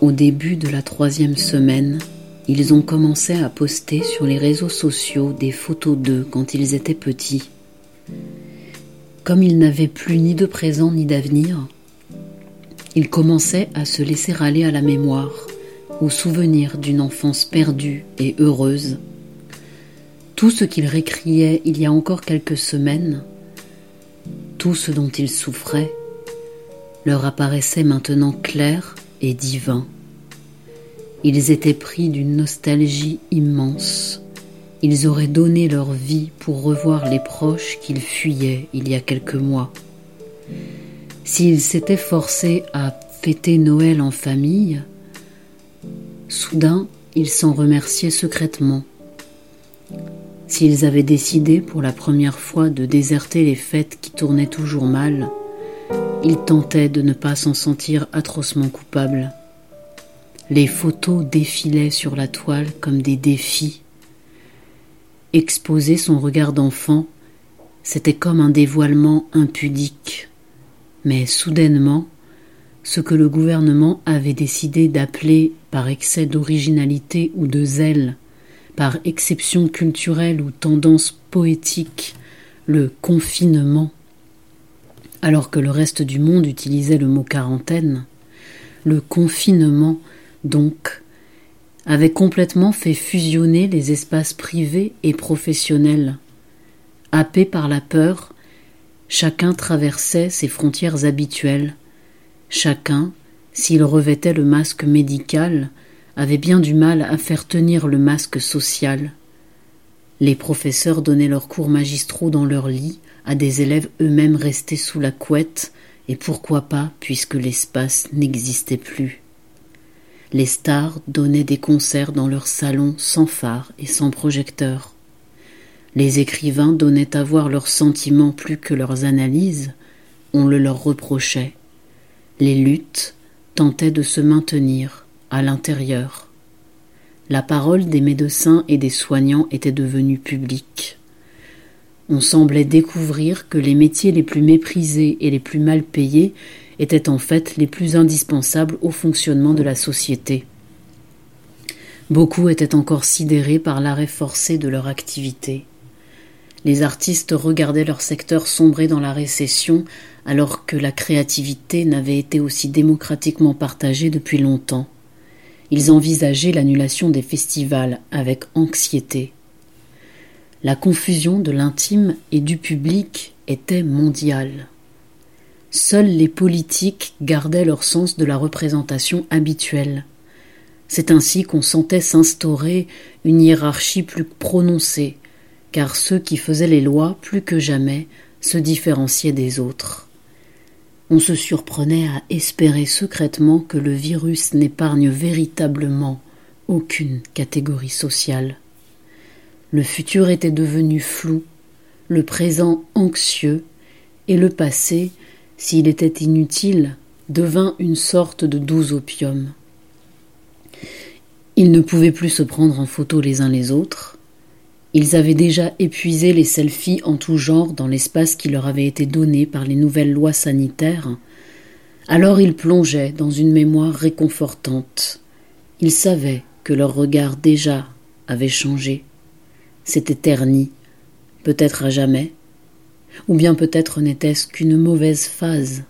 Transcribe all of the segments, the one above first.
Au début de la troisième semaine, ils ont commencé à poster sur les réseaux sociaux des photos d'eux quand ils étaient petits. Comme ils n'avaient plus ni de présent ni d'avenir, ils commençaient à se laisser aller à la mémoire, au souvenir d'une enfance perdue et heureuse. Tout ce qu'ils récriaient il y a encore quelques semaines, tout ce dont ils souffraient, leur apparaissait maintenant clair et divin. Ils étaient pris d'une nostalgie immense. Ils auraient donné leur vie pour revoir les proches qu'ils fuyaient il y a quelques mois. S'ils s'étaient forcés à fêter Noël en famille, soudain ils s'en remerciaient secrètement. S'ils avaient décidé pour la première fois de déserter les fêtes qui tournaient toujours mal, ils tentaient de ne pas s'en sentir atrocement coupables. Les photos défilaient sur la toile comme des défis. Exposer son regard d'enfant, c'était comme un dévoilement impudique. Mais soudainement, ce que le gouvernement avait décidé d'appeler par excès d'originalité ou de zèle, par exception culturelle ou tendance poétique, le confinement, alors que le reste du monde utilisait le mot quarantaine, le confinement donc, avait complètement fait fusionner les espaces privés et professionnels. Happé par la peur, chacun traversait ses frontières habituelles. Chacun, s'il revêtait le masque médical, avait bien du mal à faire tenir le masque social. Les professeurs donnaient leurs cours magistraux dans leur lit à des élèves eux-mêmes restés sous la couette, et pourquoi pas puisque l'espace n'existait plus. Les stars donnaient des concerts dans leurs salons sans phare et sans projecteur. Les écrivains donnaient à voir leurs sentiments plus que leurs analyses, on le leur reprochait. Les luttes tentaient de se maintenir à l'intérieur. La parole des médecins et des soignants était devenue publique. On semblait découvrir que les métiers les plus méprisés et les plus mal payés étaient en fait les plus indispensables au fonctionnement de la société. Beaucoup étaient encore sidérés par l'arrêt forcé de leur activité. Les artistes regardaient leur secteur sombrer dans la récession alors que la créativité n'avait été aussi démocratiquement partagée depuis longtemps. Ils envisageaient l'annulation des festivals avec anxiété. La confusion de l'intime et du public était mondiale. Seuls les politiques gardaient leur sens de la représentation habituelle. C'est ainsi qu'on sentait s'instaurer une hiérarchie plus prononcée, car ceux qui faisaient les lois plus que jamais se différenciaient des autres. On se surprenait à espérer secrètement que le virus n'épargne véritablement aucune catégorie sociale. Le futur était devenu flou, le présent anxieux, et le passé s'il était inutile, devint une sorte de doux opium. Ils ne pouvaient plus se prendre en photo les uns les autres. Ils avaient déjà épuisé les selfies en tout genre dans l'espace qui leur avait été donné par les nouvelles lois sanitaires. Alors ils plongeaient dans une mémoire réconfortante. Ils savaient que leur regard déjà avait changé, s'était terni, peut-être à jamais, ou bien peut-être n'était-ce qu'une mauvaise phase.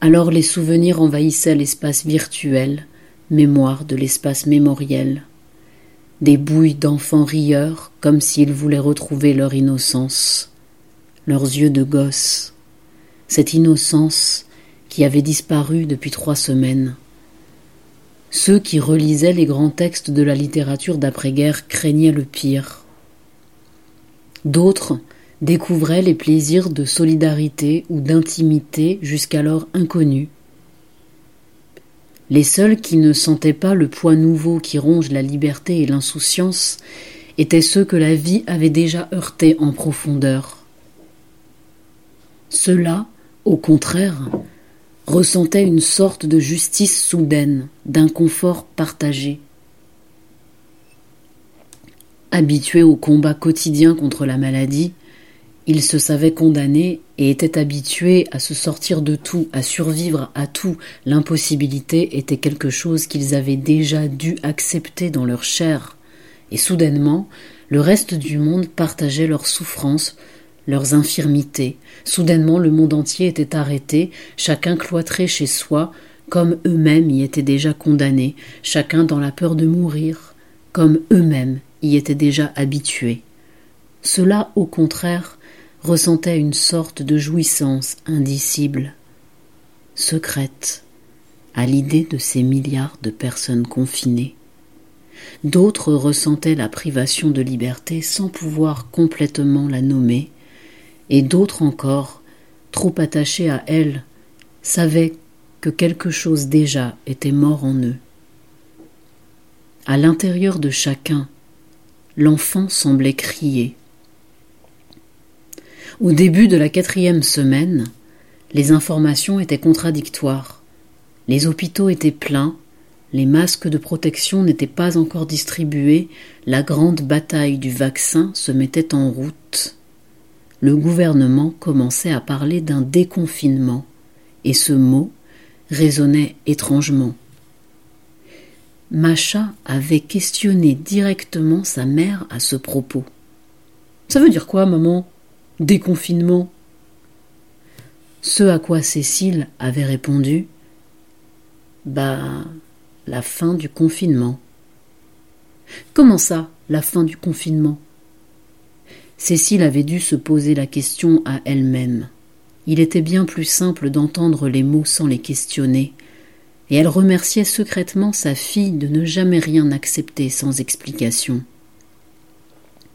Alors les souvenirs envahissaient l'espace virtuel, mémoire de l'espace mémoriel. Des bouilles d'enfants rieurs, comme s'ils voulaient retrouver leur innocence, leurs yeux de gosse, cette innocence qui avait disparu depuis trois semaines. Ceux qui relisaient les grands textes de la littérature d'après-guerre craignaient le pire. D'autres découvraient les plaisirs de solidarité ou d'intimité jusqu'alors inconnus. Les seuls qui ne sentaient pas le poids nouveau qui ronge la liberté et l'insouciance étaient ceux que la vie avait déjà heurtés en profondeur. Ceux-là, au contraire, ressentaient une sorte de justice soudaine, d'un confort partagé. Habitués au combat quotidien contre la maladie, ils se savaient condamnés et étaient habitués à se sortir de tout, à survivre à tout. L'impossibilité était quelque chose qu'ils avaient déjà dû accepter dans leur chair. Et soudainement, le reste du monde partageait leurs souffrances, leurs infirmités. Soudainement, le monde entier était arrêté, chacun cloîtré chez soi, comme eux-mêmes y étaient déjà condamnés, chacun dans la peur de mourir, comme eux-mêmes y étaient déjà habitués. Cela, au contraire, ressentait une sorte de jouissance indicible, secrète, à l'idée de ces milliards de personnes confinées. D'autres ressentaient la privation de liberté sans pouvoir complètement la nommer, et d'autres encore, trop attachés à elle, savaient que quelque chose déjà était mort en eux. À l'intérieur de chacun, l'enfant semblait crier. Au début de la quatrième semaine, les informations étaient contradictoires. Les hôpitaux étaient pleins, les masques de protection n'étaient pas encore distribués, la grande bataille du vaccin se mettait en route le gouvernement commençait à parler d'un déconfinement, et ce mot résonnait étrangement. Macha avait questionné directement sa mère à ce propos. Ça veut dire quoi, maman? Déconfinement Ce à quoi Cécile avait répondu Bah, la fin du confinement. Comment ça, la fin du confinement? Cécile avait dû se poser la question à elle-même. Il était bien plus simple d'entendre les mots sans les questionner, et elle remerciait secrètement sa fille de ne jamais rien accepter sans explication.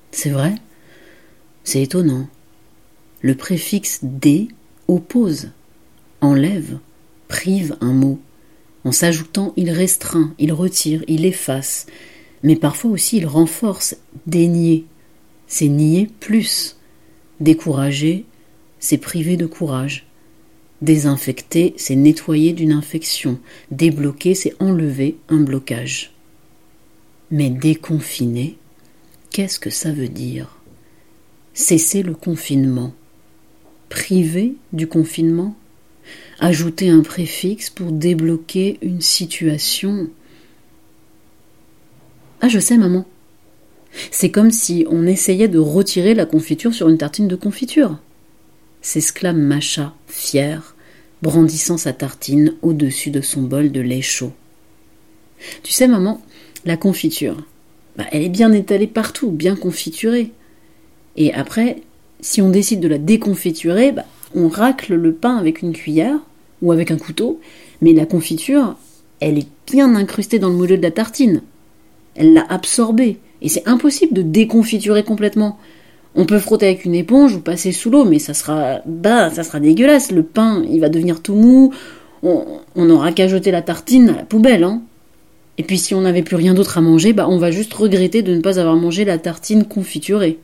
C'est vrai? C'est étonnant. Le préfixe D oppose, enlève, prive un mot. En s'ajoutant, il restreint, il retire, il efface, mais parfois aussi il renforce, dénier, c'est nier plus. Décourager, c'est priver de courage. Désinfecter, c'est nettoyer d'une infection. Débloquer, c'est enlever un blocage. Mais déconfiner, qu'est-ce que ça veut dire? Cesser le confinement. Priver du confinement Ajouter un préfixe pour débloquer une situation. Ah, je sais, maman. C'est comme si on essayait de retirer la confiture sur une tartine de confiture. S'exclame Macha, fière, brandissant sa tartine au-dessus de son bol de lait chaud. Tu sais, maman, la confiture, bah, elle est bien étalée partout, bien confiturée. Et après, si on décide de la déconfiturer, bah, on racle le pain avec une cuillère ou avec un couteau, mais la confiture, elle est bien incrustée dans le moelleux de la tartine. Elle l'a absorbée. Et c'est impossible de déconfiturer complètement. On peut frotter avec une éponge ou passer sous l'eau, mais ça sera, bah, ça sera dégueulasse. Le pain, il va devenir tout mou. On, n'aura qu'à jeter la tartine à la poubelle, hein. Et puis si on n'avait plus rien d'autre à manger, bah, on va juste regretter de ne pas avoir mangé la tartine confiturée.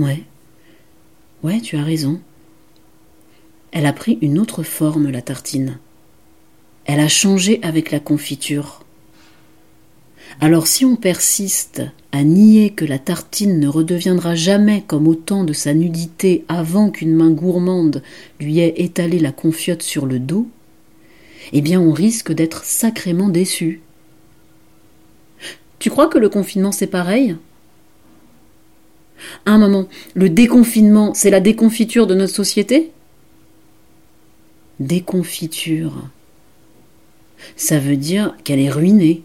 Ouais. Ouais, tu as raison. Elle a pris une autre forme, la tartine. Elle a changé avec la confiture. Alors si on persiste à nier que la tartine ne redeviendra jamais comme au temps de sa nudité avant qu'une main gourmande lui ait étalé la confiote sur le dos, eh bien on risque d'être sacrément déçu. Tu crois que le confinement c'est pareil? Un moment, le déconfinement, c'est la déconfiture de notre société? Déconfiture. Ça veut dire qu'elle est ruinée,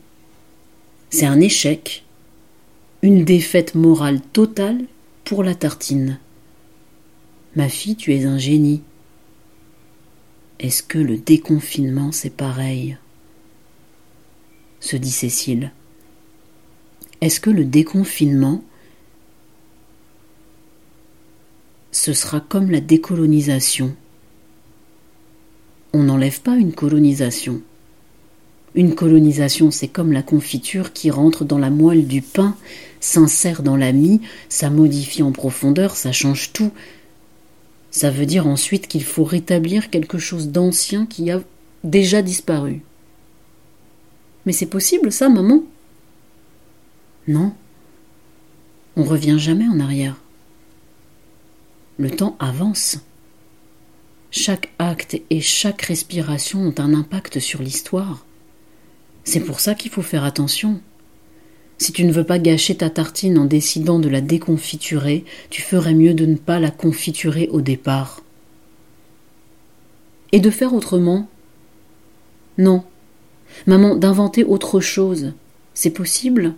c'est un échec, une défaite morale totale pour la tartine. Ma fille, tu es un génie. Est-ce que le déconfinement, c'est pareil? Se dit Cécile. Est-ce que le déconfinement, ce sera comme la décolonisation On n'enlève pas une colonisation. Une colonisation, c'est comme la confiture qui rentre dans la moelle du pain, s'insère dans la mie, ça modifie en profondeur, ça change tout. Ça veut dire ensuite qu'il faut rétablir quelque chose d'ancien qui a déjà disparu. Mais c'est possible, ça, maman? Non. On revient jamais en arrière. Le temps avance. Chaque acte et chaque respiration ont un impact sur l'histoire. C'est pour ça qu'il faut faire attention. Si tu ne veux pas gâcher ta tartine en décidant de la déconfiturer, tu ferais mieux de ne pas la confiturer au départ. Et de faire autrement? Non. Maman, d'inventer autre chose, c'est possible?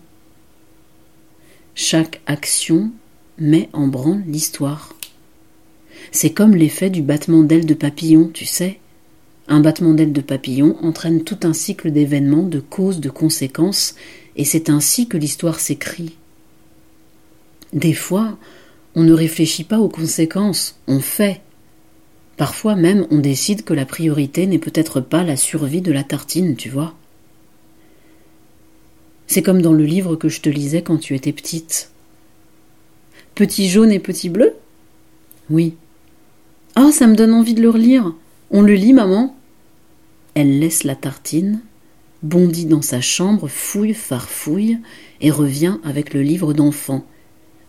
Chaque action met en branle l'histoire. C'est comme l'effet du battement d'ailes de papillon, tu sais. Un battement d'aile de papillon entraîne tout un cycle d'événements, de causes, de conséquences, et c'est ainsi que l'histoire s'écrit. Des fois, on ne réfléchit pas aux conséquences, on fait. Parfois même, on décide que la priorité n'est peut-être pas la survie de la tartine, tu vois. C'est comme dans le livre que je te lisais quand tu étais petite. Petit jaune et petit bleu? Oui. Ah, ça me donne envie de le relire. On le lit, maman elle laisse la tartine, bondit dans sa chambre, fouille, farfouille, et revient avec le livre d'enfant.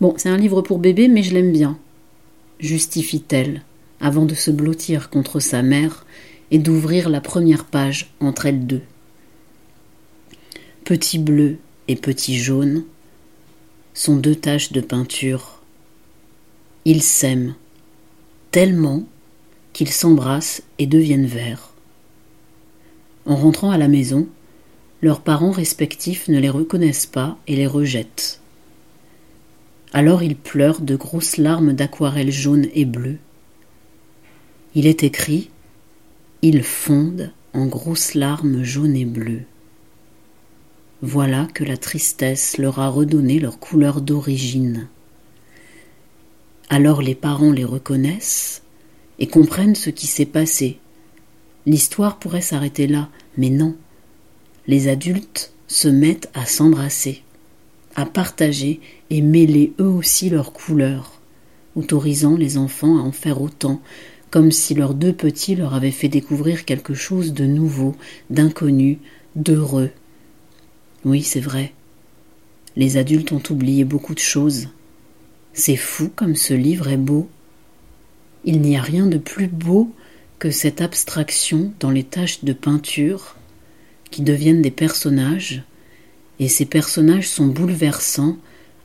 Bon, c'est un livre pour bébé, mais je l'aime bien, justifie-t-elle, avant de se blottir contre sa mère et d'ouvrir la première page entre elles deux. Petit bleu et petit jaune sont deux taches de peinture. Ils s'aiment tellement qu'ils s'embrassent et deviennent verts. En rentrant à la maison, leurs parents respectifs ne les reconnaissent pas et les rejettent. Alors ils pleurent de grosses larmes d'aquarelle jaune et bleue. Il est écrit Ils fondent en grosses larmes jaunes et bleues. Voilà que la tristesse leur a redonné leur couleur d'origine. Alors les parents les reconnaissent et comprennent ce qui s'est passé L'histoire pourrait s'arrêter là, mais non. Les adultes se mettent à s'embrasser, à partager et mêler eux aussi leurs couleurs, autorisant les enfants à en faire autant, comme si leurs deux petits leur avaient fait découvrir quelque chose de nouveau, d'inconnu, d'heureux. Oui, c'est vrai. Les adultes ont oublié beaucoup de choses. C'est fou comme ce livre est beau. Il n'y a rien de plus beau que cette abstraction dans les taches de peinture qui deviennent des personnages, et ces personnages sont bouleversants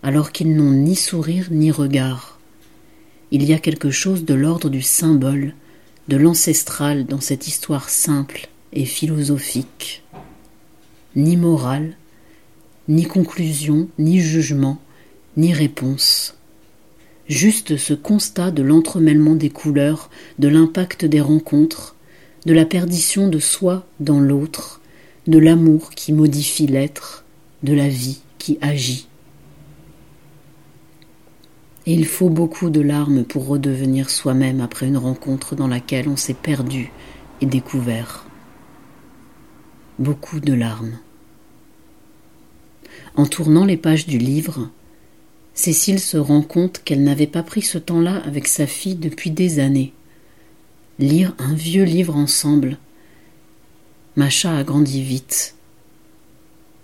alors qu'ils n'ont ni sourire ni regard. Il y a quelque chose de l'ordre du symbole, de l'ancestral dans cette histoire simple et philosophique. Ni morale, ni conclusion, ni jugement, ni réponse juste ce constat de l'entremêlement des couleurs, de l'impact des rencontres, de la perdition de soi dans l'autre, de l'amour qui modifie l'être, de la vie qui agit. Et il faut beaucoup de larmes pour redevenir soi-même après une rencontre dans laquelle on s'est perdu et découvert. Beaucoup de larmes. En tournant les pages du livre, Cécile se rend compte qu'elle n'avait pas pris ce temps-là avec sa fille depuis des années. Lire un vieux livre ensemble. Macha a grandi vite.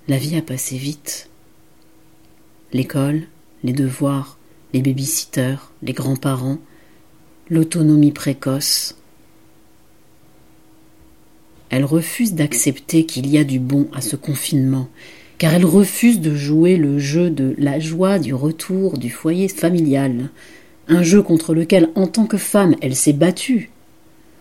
La vie a passé vite. L'école, les devoirs, les babysitters, les grands-parents, l'autonomie précoce. Elle refuse d'accepter qu'il y a du bon à ce confinement car elle refuse de jouer le jeu de la joie du retour du foyer familial, un jeu contre lequel en tant que femme elle s'est battue.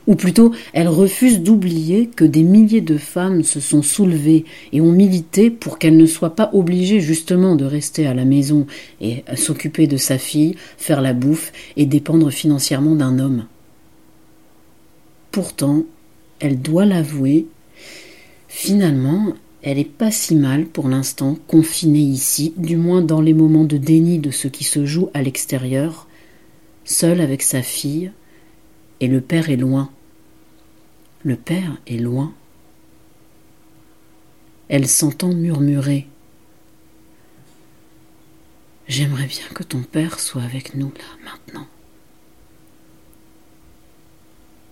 Ou plutôt, elle refuse d'oublier que des milliers de femmes se sont soulevées et ont milité pour qu'elle ne soit pas obligée justement de rester à la maison et s'occuper de sa fille, faire la bouffe et dépendre financièrement d'un homme. Pourtant, elle doit l'avouer, finalement, elle est pas si mal pour l'instant, confinée ici, du moins dans les moments de déni de ce qui se joue à l'extérieur, seule avec sa fille, et le père est loin. Le père est loin. Elle s'entend murmurer. J'aimerais bien que ton père soit avec nous là maintenant.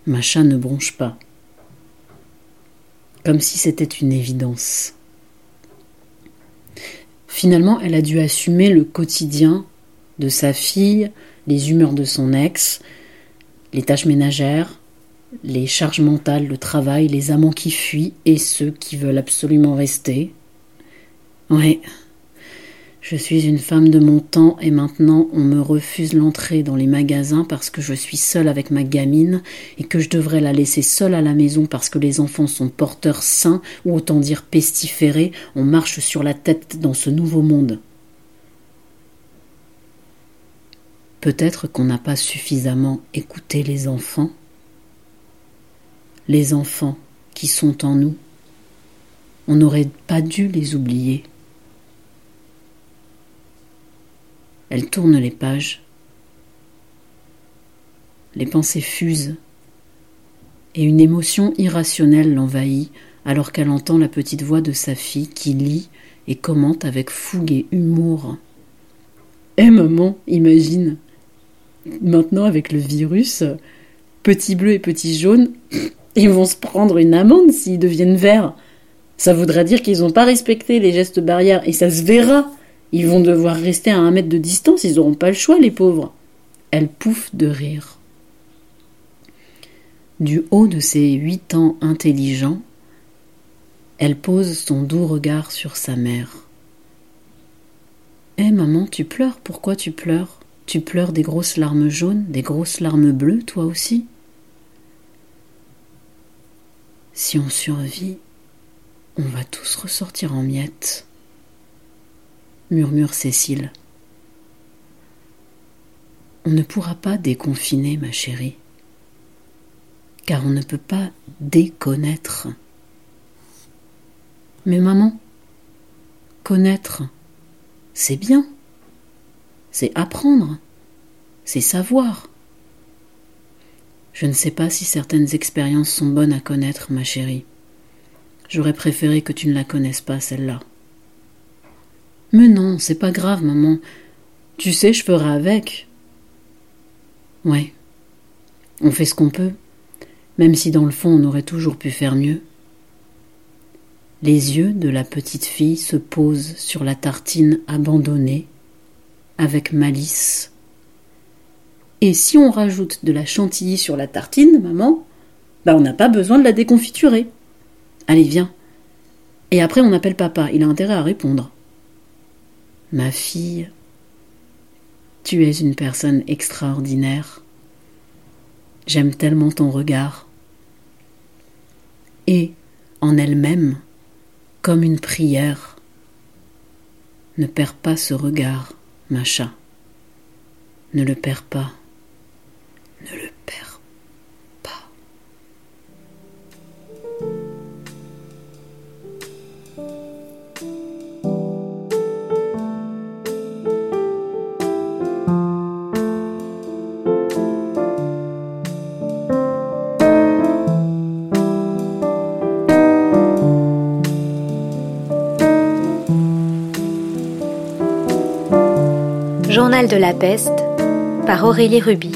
Macha ne bronche pas comme si c'était une évidence. Finalement, elle a dû assumer le quotidien de sa fille, les humeurs de son ex, les tâches ménagères, les charges mentales, le travail, les amants qui fuient et ceux qui veulent absolument rester. Ouais, je suis une femme de mon temps et maintenant on me refuse l'entrée dans les magasins parce que je suis seule avec ma gamine et que je devrais la laisser seule à la maison parce que les enfants sont porteurs sains ou autant dire pestiférés, on marche sur la tête dans ce nouveau monde. Peut-être qu'on n'a pas suffisamment écouté les enfants, les enfants qui sont en nous. On n'aurait pas dû les oublier. Elle tourne les pages. Les pensées fusent et une émotion irrationnelle l'envahit alors qu'elle entend la petite voix de sa fille qui lit et commente avec fougue et humour. Eh maman, imagine, maintenant avec le virus, petit bleu et petit jaune, ils vont se prendre une amende s'ils deviennent verts. Ça voudra dire qu'ils n'ont pas respecté les gestes barrières et ça se verra. Ils vont devoir rester à un mètre de distance, ils n'auront pas le choix, les pauvres. Elle pouffe de rire. Du haut de ses huit ans intelligents, elle pose son doux regard sur sa mère. Eh maman, tu pleures, pourquoi tu pleures? Tu pleures des grosses larmes jaunes, des grosses larmes bleues, toi aussi? Si on survit, on va tous ressortir en miettes murmure Cécile. On ne pourra pas déconfiner, ma chérie, car on ne peut pas déconnaître. Mais maman, connaître, c'est bien, c'est apprendre, c'est savoir. Je ne sais pas si certaines expériences sont bonnes à connaître, ma chérie. J'aurais préféré que tu ne la connaisses pas, celle-là. Mais non, c'est pas grave, maman. Tu sais, je ferai avec. Ouais. On fait ce qu'on peut, même si dans le fond on aurait toujours pu faire mieux. Les yeux de la petite fille se posent sur la tartine abandonnée, avec malice. Et si on rajoute de la chantilly sur la tartine, maman, bah on n'a pas besoin de la déconfiturer. Allez, viens. Et après on appelle papa, il a intérêt à répondre. Ma fille, tu es une personne extraordinaire. J'aime tellement ton regard. Et, en elle-même, comme une prière, ne perds pas ce regard, Macha. Ne le perds pas. Ne le Journal de la peste par Aurélie Ruby.